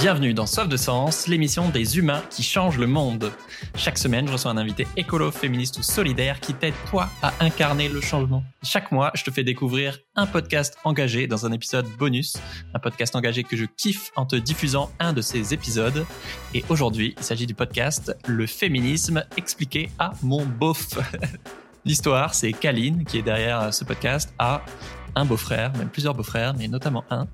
Bienvenue dans Soif de Sens, l'émission des humains qui changent le monde. Chaque semaine, je reçois un invité écolo, féministe ou solidaire qui t'aide toi à incarner le changement. Chaque mois, je te fais découvrir un podcast engagé dans un épisode bonus, un podcast engagé que je kiffe en te diffusant un de ces épisodes. Et aujourd'hui, il s'agit du podcast Le féminisme expliqué à mon beauf. L'histoire, c'est Kaline qui est derrière ce podcast a un beau-frère, même plusieurs beaux-frères, mais notamment un.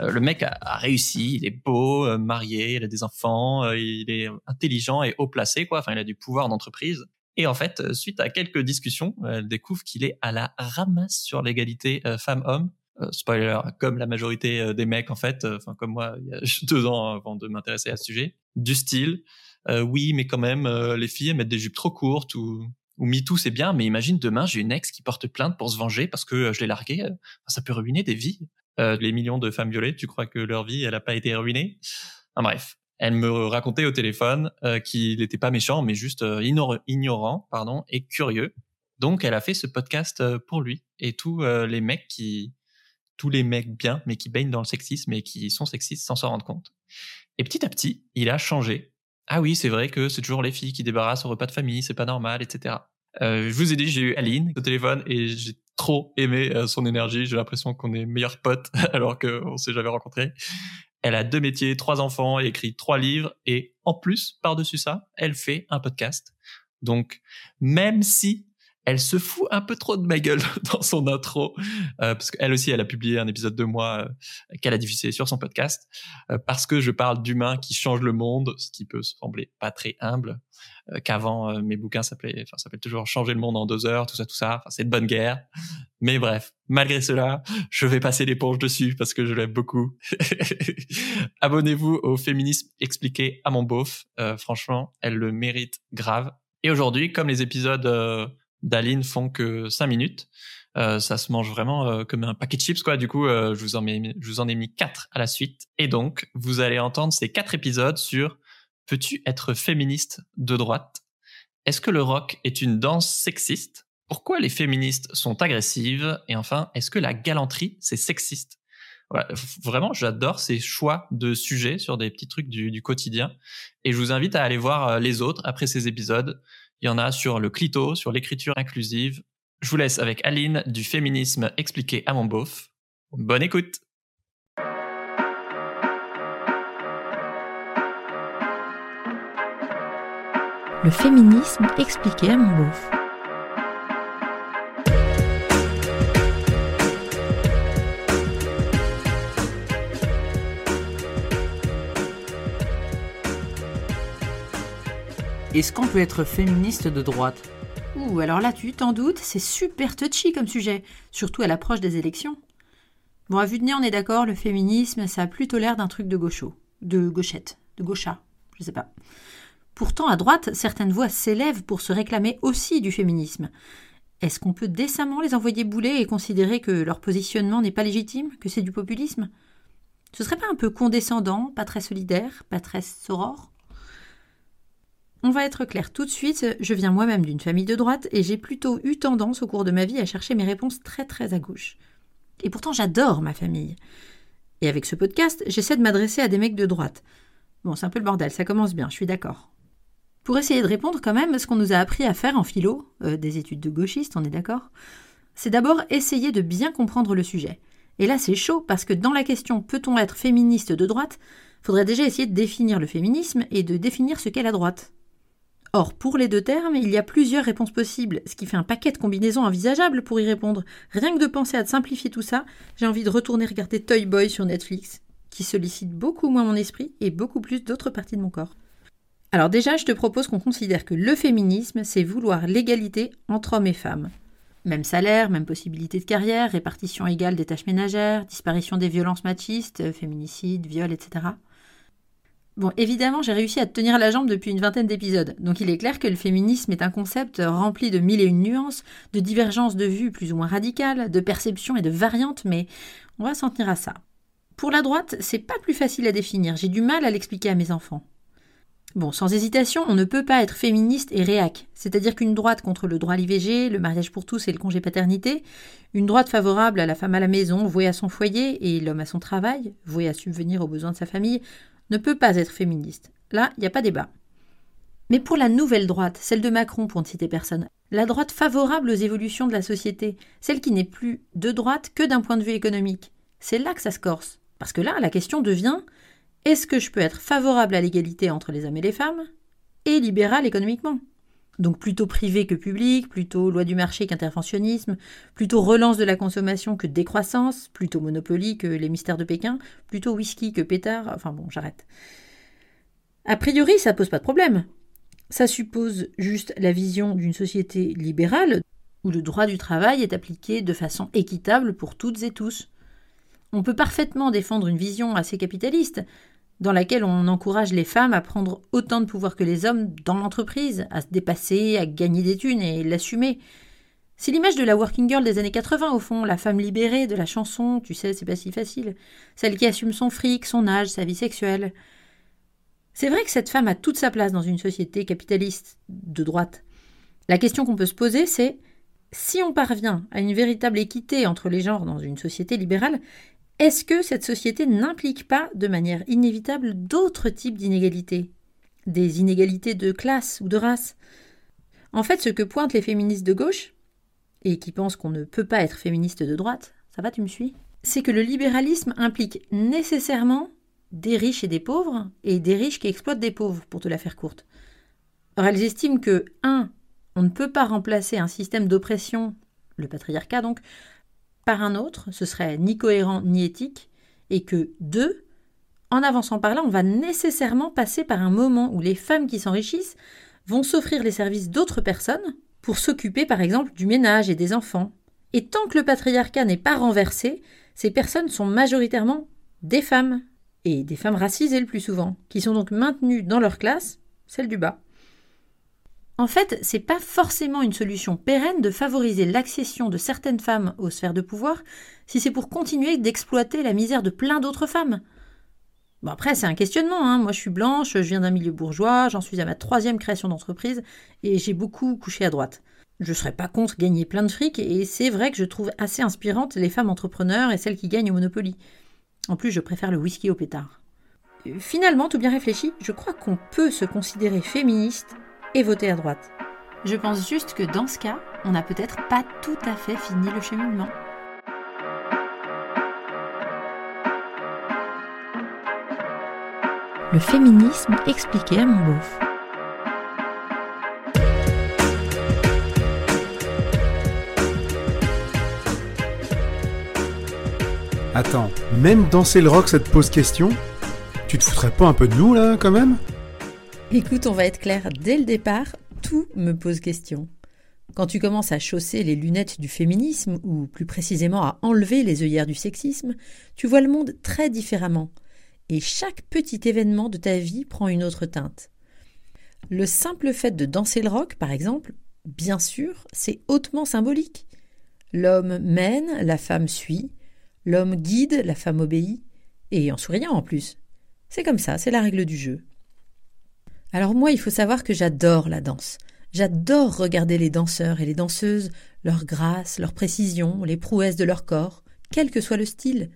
Euh, le mec a, réussi, il est beau, euh, marié, il a des enfants, euh, il est intelligent et haut placé, quoi. Enfin, il a du pouvoir d'entreprise. Et en fait, suite à quelques discussions, elle découvre qu'il est à la ramasse sur l'égalité femmes-hommes. spoiler, comme la majorité des mecs en fait, enfin comme moi il y a deux ans avant de m'intéresser à ce sujet, du style, oui mais quand même les filles elles mettent des jupes trop courtes ou ou MeToo, c'est bien, mais imagine demain, j'ai une ex qui porte plainte pour se venger parce que euh, je l'ai larguée. Euh, ça peut ruiner des vies. Euh, les millions de femmes violées, tu crois que leur vie, elle n'a pas été ruinée? Bref, elle me racontait au téléphone qu'il n'était pas méchant, mais juste ignorant, pardon, et curieux. Donc, elle a fait ce podcast pour lui et tous les mecs qui, tous les mecs bien, mais qui baignent dans le sexisme et qui sont sexistes sans s'en rendre compte. Et petit à petit, il a changé ah oui, c'est vrai que c'est toujours les filles qui débarrassent au repas de famille, c'est pas normal, etc. Euh, je vous ai dit, j'ai eu Aline au téléphone et j'ai trop aimé euh, son énergie. J'ai l'impression qu'on est meilleurs potes alors qu'on s'est jamais rencontrés. Elle a deux métiers, trois enfants, écrit trois livres et en plus, par-dessus ça, elle fait un podcast. Donc, même si elle se fout un peu trop de ma gueule dans son intro, euh, parce qu'elle aussi, elle a publié un épisode de moi euh, qu'elle a diffusé sur son podcast, euh, parce que je parle d'humains qui changent le monde, ce qui peut sembler pas très humble, qu'avant mes bouquins s'appelaient, enfin, s'appelle toujours changer le monde en deux heures, tout ça, tout ça. Enfin, c'est de bonne guerre. Mais bref, malgré cela, je vais passer l'éponge dessus parce que je l'aime beaucoup. Abonnez-vous au féminisme expliqué à mon beauf. franchement, elle le mérite grave. Et aujourd'hui, comme les épisodes d'Aline font que 5 minutes. Euh, ça se mange vraiment euh, comme un paquet de chips quoi. Du coup, je vous en ai je vous en ai mis quatre à la suite. Et donc, vous allez entendre ces quatre épisodes sur peux-tu être féministe de droite? Est-ce que le rock est une danse sexiste? Pourquoi les féministes sont agressives? Et enfin, est-ce que la galanterie c'est sexiste? Vraiment, j'adore ces choix de sujets sur des petits trucs du, du quotidien. Et je vous invite à aller voir les autres après ces épisodes. Il y en a sur le clito, sur l'écriture inclusive. Je vous laisse avec Aline du féminisme expliqué à mon beauf. Bonne écoute Le féminisme expliqué à mon beauf. Est-ce qu'on peut être féministe de droite? Ouh, alors là, tu t'en doutes, c'est super touchy comme sujet, surtout à l'approche des élections. Bon, à vue de nez, on est d'accord, le féminisme, ça a plutôt l'air d'un truc de gaucho, de gauchette, de gaucha, je sais pas. Pourtant, à droite, certaines voix s'élèvent pour se réclamer aussi du féminisme. Est-ce qu'on peut décemment les envoyer bouler et considérer que leur positionnement n'est pas légitime, que c'est du populisme? Ce serait pas un peu condescendant, pas très solidaire, pas très soror? On va être clair tout de suite, je viens moi-même d'une famille de droite et j'ai plutôt eu tendance au cours de ma vie à chercher mes réponses très très à gauche. Et pourtant j'adore ma famille. Et avec ce podcast, j'essaie de m'adresser à des mecs de droite. Bon, c'est un peu le bordel, ça commence bien, je suis d'accord. Pour essayer de répondre quand même, ce qu'on nous a appris à faire en philo, euh, des études de gauchistes, on est d'accord, c'est d'abord essayer de bien comprendre le sujet. Et là c'est chaud parce que dans la question peut-on être féministe de droite, faudrait déjà essayer de définir le féminisme et de définir ce qu'est la droite. Or, pour les deux termes, il y a plusieurs réponses possibles, ce qui fait un paquet de combinaisons envisageables pour y répondre. Rien que de penser à simplifier tout ça, j'ai envie de retourner regarder Toy Boy sur Netflix, qui sollicite beaucoup moins mon esprit et beaucoup plus d'autres parties de mon corps. Alors déjà, je te propose qu'on considère que le féminisme, c'est vouloir l'égalité entre hommes et femmes. Même salaire, même possibilité de carrière, répartition égale des tâches ménagères, disparition des violences machistes, féminicide, viol, etc. Bon, évidemment, j'ai réussi à tenir la jambe depuis une vingtaine d'épisodes, donc il est clair que le féminisme est un concept rempli de mille et une nuances, de divergences de vues plus ou moins radicales, de perceptions et de variantes, mais on va s'en tenir à ça. Pour la droite, c'est pas plus facile à définir, j'ai du mal à l'expliquer à mes enfants. Bon, sans hésitation, on ne peut pas être féministe et réac, c'est-à-dire qu'une droite contre le droit à l'IVG, le mariage pour tous et le congé paternité, une droite favorable à la femme à la maison, vouée à son foyer, et l'homme à son travail, voué à subvenir aux besoins de sa famille, ne peut pas être féministe. Là, il n'y a pas débat. Mais pour la nouvelle droite, celle de Macron pour ne citer personne, la droite favorable aux évolutions de la société, celle qui n'est plus de droite que d'un point de vue économique, c'est là que ça se corse. Parce que là, la question devient est-ce que je peux être favorable à l'égalité entre les hommes et les femmes et libéral économiquement? Donc plutôt privé que public, plutôt loi du marché qu'interventionnisme, plutôt relance de la consommation que décroissance, plutôt monopoly que les mystères de Pékin, plutôt whisky que pétard, enfin bon, j'arrête. A priori, ça pose pas de problème. Ça suppose juste la vision d'une société libérale où le droit du travail est appliqué de façon équitable pour toutes et tous. On peut parfaitement défendre une vision assez capitaliste, dans laquelle on encourage les femmes à prendre autant de pouvoir que les hommes dans l'entreprise, à se dépasser, à gagner des thunes et l'assumer. C'est l'image de la working girl des années 80 au fond, la femme libérée de la chanson, tu sais, c'est pas si facile, celle qui assume son fric, son âge, sa vie sexuelle. C'est vrai que cette femme a toute sa place dans une société capitaliste de droite. La question qu'on peut se poser, c'est si on parvient à une véritable équité entre les genres dans une société libérale, est-ce que cette société n'implique pas de manière inévitable d'autres types d'inégalités? Des inégalités de classe ou de race? En fait, ce que pointent les féministes de gauche, et qui pensent qu'on ne peut pas être féministe de droite, ça va, tu me suis? C'est que le libéralisme implique nécessairement des riches et des pauvres, et des riches qui exploitent des pauvres, pour te la faire courte. Or, elles estiment que, 1. On ne peut pas remplacer un système d'oppression, le patriarcat donc, par un autre, ce serait ni cohérent ni éthique, et que deux, en avançant par là, on va nécessairement passer par un moment où les femmes qui s'enrichissent vont s'offrir les services d'autres personnes pour s'occuper par exemple du ménage et des enfants. Et tant que le patriarcat n'est pas renversé, ces personnes sont majoritairement des femmes, et des femmes racisées le plus souvent, qui sont donc maintenues dans leur classe, celle du bas. En fait, c'est pas forcément une solution pérenne de favoriser l'accession de certaines femmes aux sphères de pouvoir si c'est pour continuer d'exploiter la misère de plein d'autres femmes. Bon après, c'est un questionnement. Hein. Moi, je suis blanche, je viens d'un milieu bourgeois, j'en suis à ma troisième création d'entreprise et j'ai beaucoup couché à droite. Je serais pas contre gagner plein de fric et c'est vrai que je trouve assez inspirantes les femmes entrepreneurs et celles qui gagnent au Monopoly. En plus, je préfère le whisky au pétard. Finalement, tout bien réfléchi, je crois qu'on peut se considérer féministe et voter à droite. Je pense juste que dans ce cas, on n'a peut-être pas tout à fait fini le cheminement. Le féminisme expliqué à mon beauf. Attends, même danser le rock ça te pose question? Tu te foutrais pas un peu de nous là quand même? Écoute, on va être clair dès le départ, tout me pose question. Quand tu commences à chausser les lunettes du féminisme, ou plus précisément à enlever les œillères du sexisme, tu vois le monde très différemment. Et chaque petit événement de ta vie prend une autre teinte. Le simple fait de danser le rock, par exemple, bien sûr, c'est hautement symbolique. L'homme mène, la femme suit, l'homme guide, la femme obéit, et en souriant en plus. C'est comme ça, c'est la règle du jeu. Alors moi, il faut savoir que j'adore la danse. J'adore regarder les danseurs et les danseuses, leur grâce, leur précision, les prouesses de leur corps, quel que soit le style.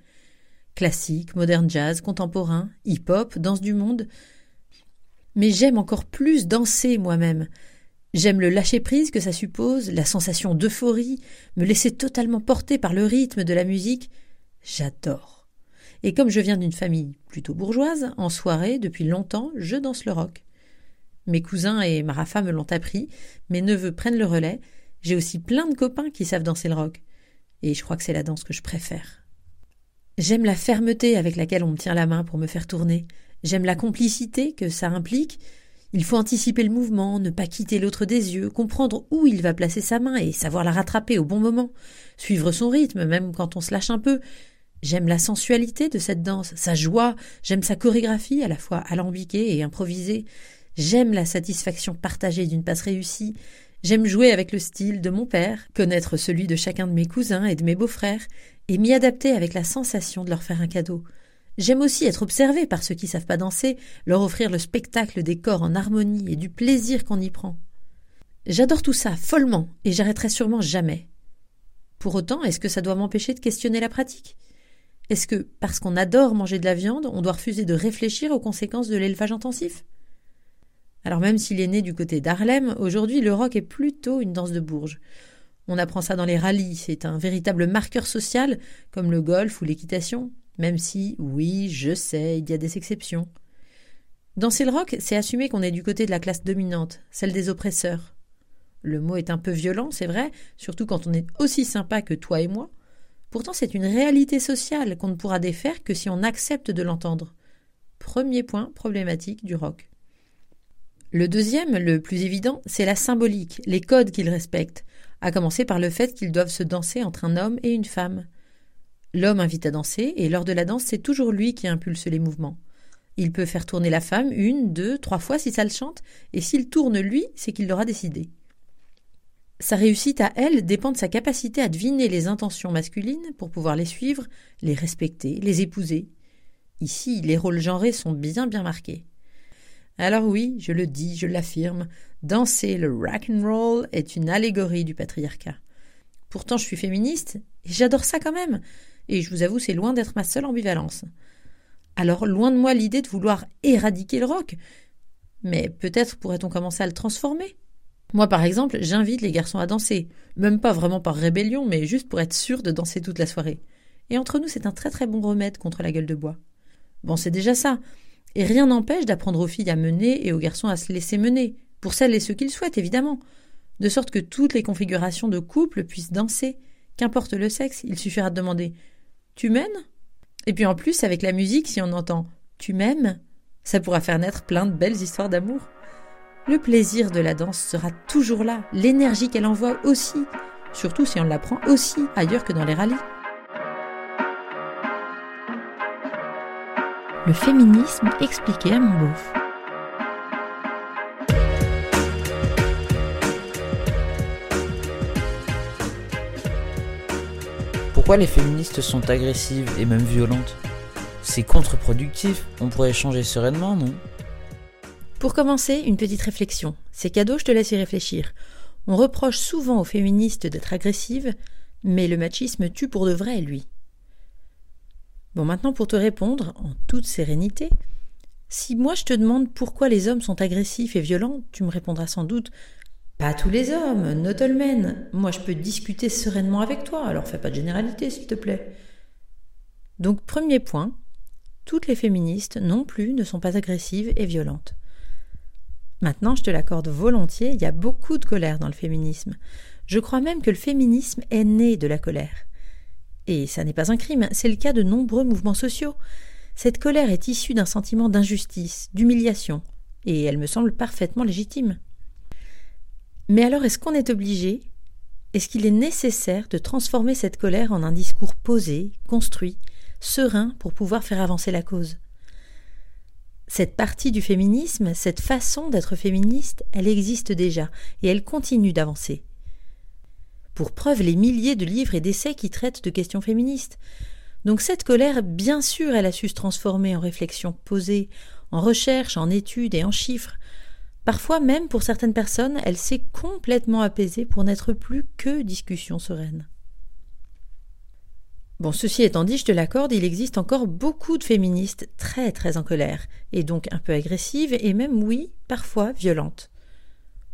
Classique, moderne jazz, contemporain, hip-hop, danse du monde. Mais j'aime encore plus danser moi-même. J'aime le lâcher-prise que ça suppose, la sensation d'euphorie, me laisser totalement porter par le rythme de la musique. J'adore. Et comme je viens d'une famille plutôt bourgeoise, en soirée, depuis longtemps, je danse le rock. Mes cousins et Marafa me l'ont appris, mes neveux prennent le relais. J'ai aussi plein de copains qui savent danser le rock. Et je crois que c'est la danse que je préfère. J'aime la fermeté avec laquelle on me tient la main pour me faire tourner. J'aime la complicité que ça implique. Il faut anticiper le mouvement, ne pas quitter l'autre des yeux, comprendre où il va placer sa main et savoir la rattraper au bon moment, suivre son rythme même quand on se lâche un peu. J'aime la sensualité de cette danse, sa joie, j'aime sa chorégraphie à la fois alambiquée et improvisée. J'aime la satisfaction partagée d'une passe réussie. J'aime jouer avec le style de mon père, connaître celui de chacun de mes cousins et de mes beaux-frères, et m'y adapter avec la sensation de leur faire un cadeau. J'aime aussi être observé par ceux qui savent pas danser, leur offrir le spectacle des corps en harmonie et du plaisir qu'on y prend. J'adore tout ça, follement, et j'arrêterai sûrement jamais. Pour autant, est-ce que ça doit m'empêcher de questionner la pratique? Est-ce que, parce qu'on adore manger de la viande, on doit refuser de réfléchir aux conséquences de l'élevage intensif? Alors même s'il est né du côté d'Harlem, aujourd'hui le rock est plutôt une danse de bourge. On apprend ça dans les rallyes, c'est un véritable marqueur social, comme le golf ou l'équitation, même si, oui, je sais, il y a des exceptions. Danser le rock, c'est assumer qu'on est du côté de la classe dominante, celle des oppresseurs. Le mot est un peu violent, c'est vrai, surtout quand on est aussi sympa que toi et moi. Pourtant, c'est une réalité sociale qu'on ne pourra défaire que si on accepte de l'entendre. Premier point problématique du rock. Le deuxième, le plus évident, c'est la symbolique, les codes qu'il respecte, à commencer par le fait qu'ils doivent se danser entre un homme et une femme. L'homme invite à danser, et lors de la danse, c'est toujours lui qui impulse les mouvements. Il peut faire tourner la femme une, deux, trois fois si ça le chante, et s'il tourne lui, c'est qu'il l'aura décidé. Sa réussite à elle dépend de sa capacité à deviner les intentions masculines pour pouvoir les suivre, les respecter, les épouser. Ici, les rôles genrés sont bien bien marqués. Alors oui, je le dis, je l'affirme, danser le rock and roll est une allégorie du patriarcat. Pourtant, je suis féministe et j'adore ça quand même. Et je vous avoue, c'est loin d'être ma seule ambivalence. Alors, loin de moi l'idée de vouloir éradiquer le rock. Mais peut-être pourrait-on commencer à le transformer. Moi, par exemple, j'invite les garçons à danser. Même pas vraiment par rébellion, mais juste pour être sûr de danser toute la soirée. Et entre nous, c'est un très très bon remède contre la gueule de bois. Bon, c'est déjà ça. Et rien n'empêche d'apprendre aux filles à mener et aux garçons à se laisser mener, pour celles et ceux qu'ils souhaitent, évidemment. De sorte que toutes les configurations de couple puissent danser. Qu'importe le sexe, il suffira de demander Tu mènes Et puis en plus, avec la musique, si on entend Tu m'aimes, ça pourra faire naître plein de belles histoires d'amour. Le plaisir de la danse sera toujours là, l'énergie qu'elle envoie aussi, surtout si on la prend aussi ailleurs que dans les rallyes. Le féminisme expliqué à mon beauf. Pourquoi les féministes sont agressives et même violentes? C'est contre-productif, on pourrait échanger sereinement, non? Pour commencer, une petite réflexion. C'est cadeau, je te laisse y réfléchir. On reproche souvent aux féministes d'être agressives, mais le machisme tue pour de vrai, lui. Bon, maintenant pour te répondre, en toute sérénité, si moi je te demande pourquoi les hommes sont agressifs et violents, tu me répondras sans doute Pas tous les hommes, not all men. Moi je peux discuter sereinement avec toi, alors fais pas de généralité s'il te plaît. Donc, premier point, toutes les féministes non plus ne sont pas agressives et violentes. Maintenant, je te l'accorde volontiers, il y a beaucoup de colère dans le féminisme. Je crois même que le féminisme est né de la colère. Et ça n'est pas un crime, c'est le cas de nombreux mouvements sociaux. Cette colère est issue d'un sentiment d'injustice, d'humiliation, et elle me semble parfaitement légitime. Mais alors est-ce qu'on est obligé? Est-ce qu'il est nécessaire de transformer cette colère en un discours posé, construit, serein pour pouvoir faire avancer la cause? Cette partie du féminisme, cette façon d'être féministe, elle existe déjà, et elle continue d'avancer pour preuve les milliers de livres et d'essais qui traitent de questions féministes. Donc cette colère, bien sûr, elle a su se transformer en réflexion posée, en recherche, en études et en chiffres. Parfois même, pour certaines personnes, elle s'est complètement apaisée pour n'être plus que discussion sereine. Bon, ceci étant dit, je te l'accorde, il existe encore beaucoup de féministes très très en colère, et donc un peu agressives, et même, oui, parfois violentes.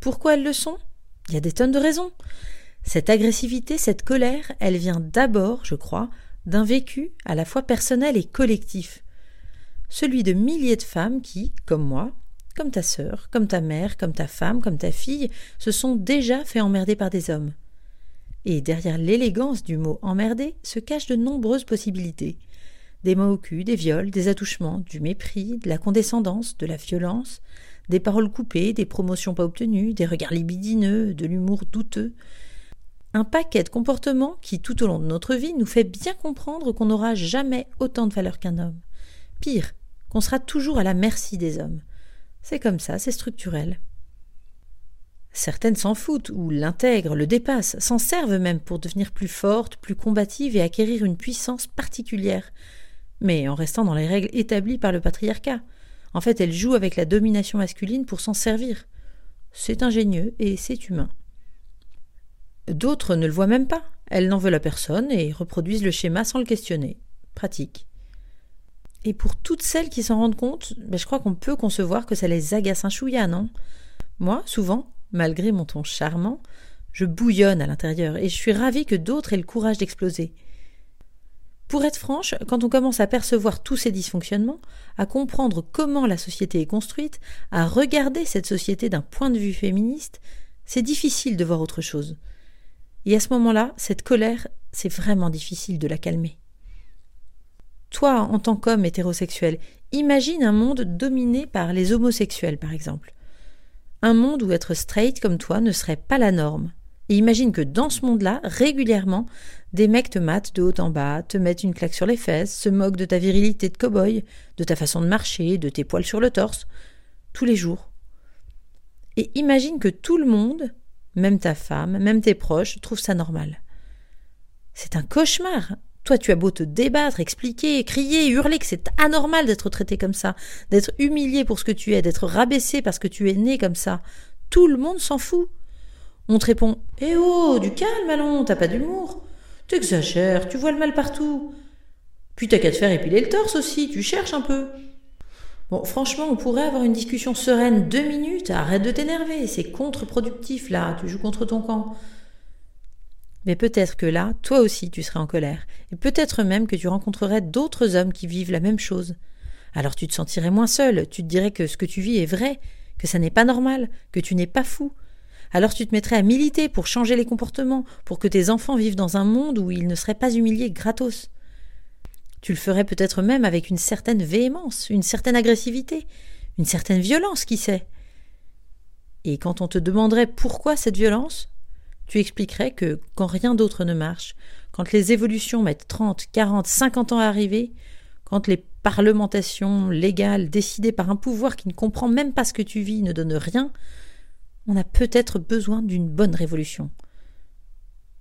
Pourquoi elles le sont? Il y a des tonnes de raisons. Cette agressivité, cette colère, elle vient d'abord, je crois, d'un vécu à la fois personnel et collectif. Celui de milliers de femmes qui, comme moi, comme ta sœur, comme ta mère, comme ta femme, comme ta fille, se sont déjà fait emmerder par des hommes. Et derrière l'élégance du mot emmerder se cachent de nombreuses possibilités. Des mots au cul, des viols, des attouchements, du mépris, de la condescendance, de la violence, des paroles coupées, des promotions pas obtenues, des regards libidineux, de l'humour douteux, un paquet de comportements qui, tout au long de notre vie, nous fait bien comprendre qu'on n'aura jamais autant de valeur qu'un homme. Pire, qu'on sera toujours à la merci des hommes. C'est comme ça, c'est structurel. Certaines s'en foutent, ou l'intègrent, le dépassent, s'en servent même pour devenir plus fortes, plus combatives et acquérir une puissance particulière, mais en restant dans les règles établies par le patriarcat. En fait, elles jouent avec la domination masculine pour s'en servir. C'est ingénieux et c'est humain. D'autres ne le voient même pas. Elles n'en veulent à personne et reproduisent le schéma sans le questionner. pratique. Et pour toutes celles qui s'en rendent compte, ben, je crois qu'on peut concevoir que ça les agace un chouïa, non? Moi, souvent, malgré mon ton charmant, je bouillonne à l'intérieur et je suis ravie que d'autres aient le courage d'exploser. Pour être franche, quand on commence à percevoir tous ces dysfonctionnements, à comprendre comment la société est construite, à regarder cette société d'un point de vue féministe, c'est difficile de voir autre chose. Et à ce moment-là, cette colère, c'est vraiment difficile de la calmer. Toi, en tant qu'homme hétérosexuel, imagine un monde dominé par les homosexuels, par exemple. Un monde où être straight comme toi ne serait pas la norme. Et imagine que dans ce monde-là, régulièrement, des mecs te matent de haut en bas, te mettent une claque sur les fesses, se moquent de ta virilité de cow-boy, de ta façon de marcher, de tes poils sur le torse, tous les jours. Et imagine que tout le monde, même ta femme, même tes proches, trouvent ça normal. C'est un cauchemar. Toi, tu as beau te débattre, expliquer, crier, hurler que c'est anormal d'être traité comme ça, d'être humilié pour ce que tu es, d'être rabaissé parce que tu es né comme ça. Tout le monde s'en fout. On te répond Eh oh, du calme, allons, t'as pas d'humour. T'exagères, tu vois le mal partout. Puis t'as qu'à te faire épiler le torse aussi, tu cherches un peu. Bon, franchement, on pourrait avoir une discussion sereine deux minutes. Arrête de t'énerver, c'est contre-productif là, tu joues contre ton camp. Mais peut-être que là, toi aussi, tu serais en colère, et peut-être même que tu rencontrerais d'autres hommes qui vivent la même chose. Alors tu te sentirais moins seul, tu te dirais que ce que tu vis est vrai, que ça n'est pas normal, que tu n'es pas fou, alors tu te mettrais à militer pour changer les comportements, pour que tes enfants vivent dans un monde où ils ne seraient pas humiliés gratos. Tu le ferais peut-être même avec une certaine véhémence, une certaine agressivité, une certaine violence, qui sait? Et quand on te demanderait pourquoi cette violence, tu expliquerais que quand rien d'autre ne marche, quand les évolutions mettent 30, 40, 50 ans à arriver, quand les parlementations légales décidées par un pouvoir qui ne comprend même pas ce que tu vis ne donnent rien, on a peut-être besoin d'une bonne révolution.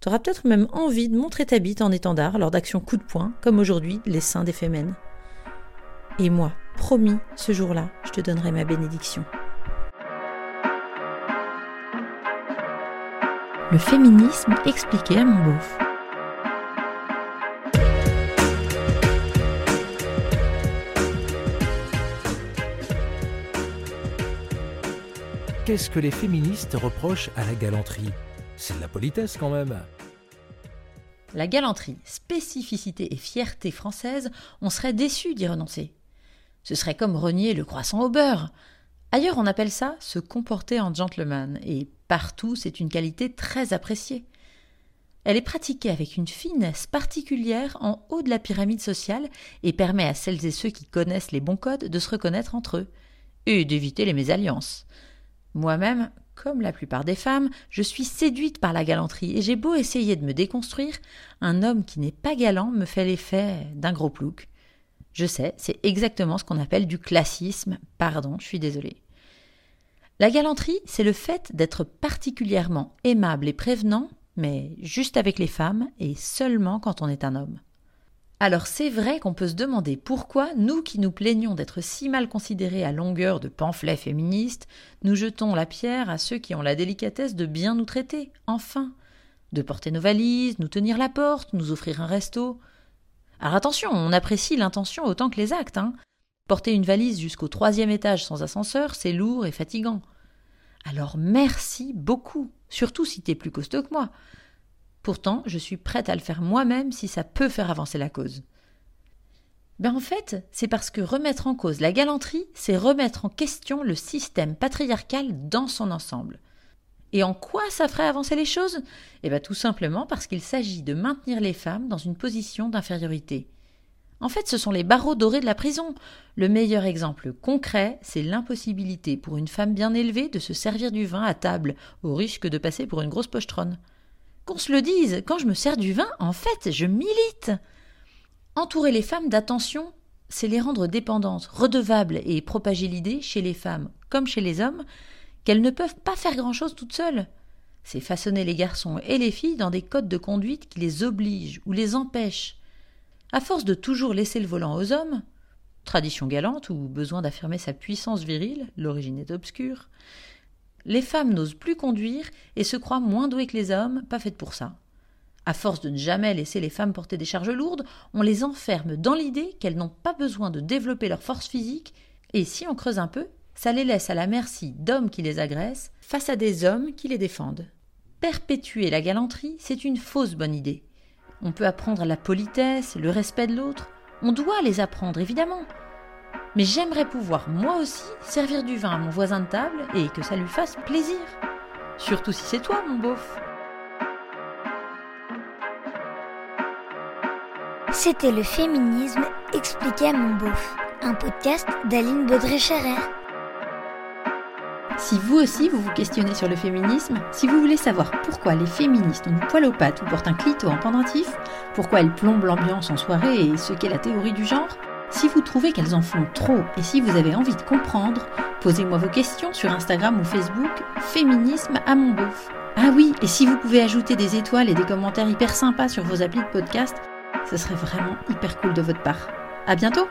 Tu auras peut-être même envie de montrer ta bite en étendard lors d'actions coup de poing, comme aujourd'hui les seins des fémènes. Et moi, promis, ce jour-là, je te donnerai ma bénédiction. Le féminisme expliqué à mon beauf. Qu'est-ce que les féministes reprochent à la galanterie? C'est de la politesse quand même. La galanterie, spécificité et fierté française, on serait déçu d'y renoncer. Ce serait comme renier le croissant au beurre. Ailleurs, on appelle ça se comporter en gentleman, et partout, c'est une qualité très appréciée. Elle est pratiquée avec une finesse particulière en haut de la pyramide sociale et permet à celles et ceux qui connaissent les bons codes de se reconnaître entre eux et d'éviter les mésalliances. Moi-même, comme la plupart des femmes, je suis séduite par la galanterie et j'ai beau essayer de me déconstruire, un homme qui n'est pas galant me fait l'effet d'un gros plouc. Je sais, c'est exactement ce qu'on appelle du classisme, pardon, je suis désolée. La galanterie, c'est le fait d'être particulièrement aimable et prévenant, mais juste avec les femmes et seulement quand on est un homme. Alors c'est vrai qu'on peut se demander pourquoi, nous qui nous plaignons d'être si mal considérés à longueur de pamphlets féministes, nous jetons la pierre à ceux qui ont la délicatesse de bien nous traiter, enfin, de porter nos valises, nous tenir la porte, nous offrir un resto. Alors attention, on apprécie l'intention autant que les actes, hein. Porter une valise jusqu'au troisième étage sans ascenseur, c'est lourd et fatigant. Alors merci beaucoup, surtout si t'es plus costaud que moi. Pourtant, je suis prête à le faire moi-même si ça peut faire avancer la cause. Ben en fait, c'est parce que remettre en cause la galanterie, c'est remettre en question le système patriarcal dans son ensemble. Et en quoi ça ferait avancer les choses? Eh bien tout simplement parce qu'il s'agit de maintenir les femmes dans une position d'infériorité. En fait, ce sont les barreaux dorés de la prison. Le meilleur exemple concret, c'est l'impossibilité pour une femme bien élevée de se servir du vin à table, au risque de passer pour une grosse pochetronne. Qu'on se le dise, quand je me sers du vin, en fait, je milite. Entourer les femmes d'attention, c'est les rendre dépendantes, redevables et propager l'idée, chez les femmes comme chez les hommes, qu'elles ne peuvent pas faire grand-chose toutes seules. C'est façonner les garçons et les filles dans des codes de conduite qui les obligent ou les empêchent. À force de toujours laisser le volant aux hommes, tradition galante ou besoin d'affirmer sa puissance virile, l'origine est obscure, les femmes n'osent plus conduire et se croient moins douées que les hommes, pas faites pour ça. À force de ne jamais laisser les femmes porter des charges lourdes, on les enferme dans l'idée qu'elles n'ont pas besoin de développer leur force physique, et si on creuse un peu, ça les laisse à la merci d'hommes qui les agressent face à des hommes qui les défendent. Perpétuer la galanterie, c'est une fausse bonne idée. On peut apprendre la politesse, le respect de l'autre, on doit les apprendre évidemment. Mais j'aimerais pouvoir moi aussi servir du vin à mon voisin de table et que ça lui fasse plaisir. Surtout si c'est toi, mon beauf. C'était le féminisme expliqué à mon beauf, un podcast d'Aline Baudré-Scherer. Si vous aussi vous vous questionnez sur le féminisme, si vous voulez savoir pourquoi les féministes ont du poil aux pattes ou portent un clito en pendentif, pourquoi elles plombent l'ambiance en soirée et ce qu'est la théorie du genre, si vous trouvez qu'elles en font trop et si vous avez envie de comprendre, posez-moi vos questions sur Instagram ou Facebook, féminisme à mon beauf. Ah oui, et si vous pouvez ajouter des étoiles et des commentaires hyper sympas sur vos applis de podcast, ce serait vraiment hyper cool de votre part. À bientôt!